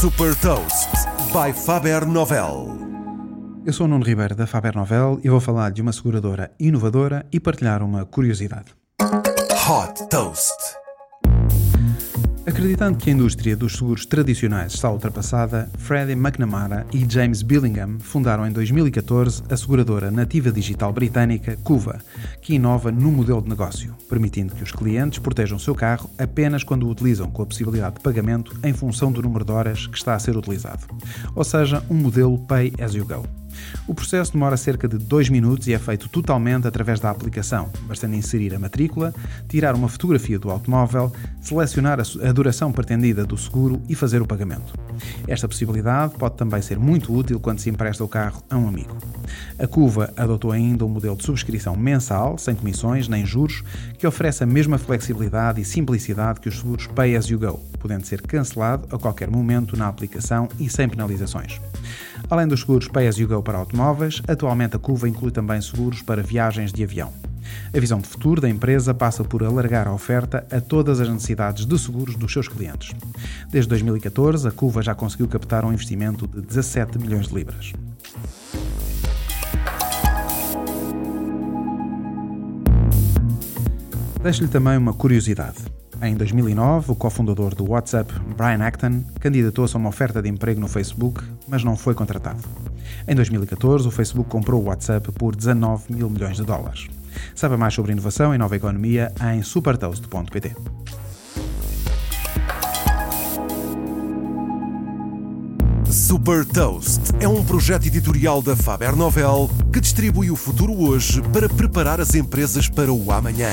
Super Toast by Faber Novel. Eu sou o Nuno Ribeiro da Faber Novel e vou falar de uma seguradora inovadora e partilhar uma curiosidade. Hot Toast. Acreditando que a indústria dos seguros tradicionais está ultrapassada, Freddie McNamara e James Billingham fundaram em 2014 a seguradora nativa digital britânica Cuva, que inova no modelo de negócio, permitindo que os clientes protejam o seu carro apenas quando o utilizam com a possibilidade de pagamento em função do número de horas que está a ser utilizado, ou seja, um modelo Pay as you go. O processo demora cerca de 2 minutos e é feito totalmente através da aplicação, bastando inserir a matrícula, tirar uma fotografia do automóvel, selecionar a duração pretendida do seguro e fazer o pagamento. Esta possibilidade pode também ser muito útil quando se empresta o carro a um amigo. A Cuva adotou ainda um modelo de subscrição mensal, sem comissões nem juros, que oferece a mesma flexibilidade e simplicidade que os seguros Pay as you go, podendo ser cancelado a qualquer momento na aplicação e sem penalizações. Além dos seguros Pay as you go para automóveis, atualmente a Cuva inclui também seguros para viagens de avião. A visão de futuro da empresa passa por alargar a oferta a todas as necessidades de seguros dos seus clientes. Desde 2014, a Cuva já conseguiu captar um investimento de 17 milhões de libras. Deixo-lhe também uma curiosidade. Em 2009, o cofundador do WhatsApp, Brian Acton, candidatou-se a uma oferta de emprego no Facebook, mas não foi contratado. Em 2014, o Facebook comprou o WhatsApp por 19 mil milhões de dólares. Saiba mais sobre inovação e nova economia em supertoast.pt. Super Toast é um projeto editorial da Faber Novel que distribui o futuro hoje para preparar as empresas para o amanhã.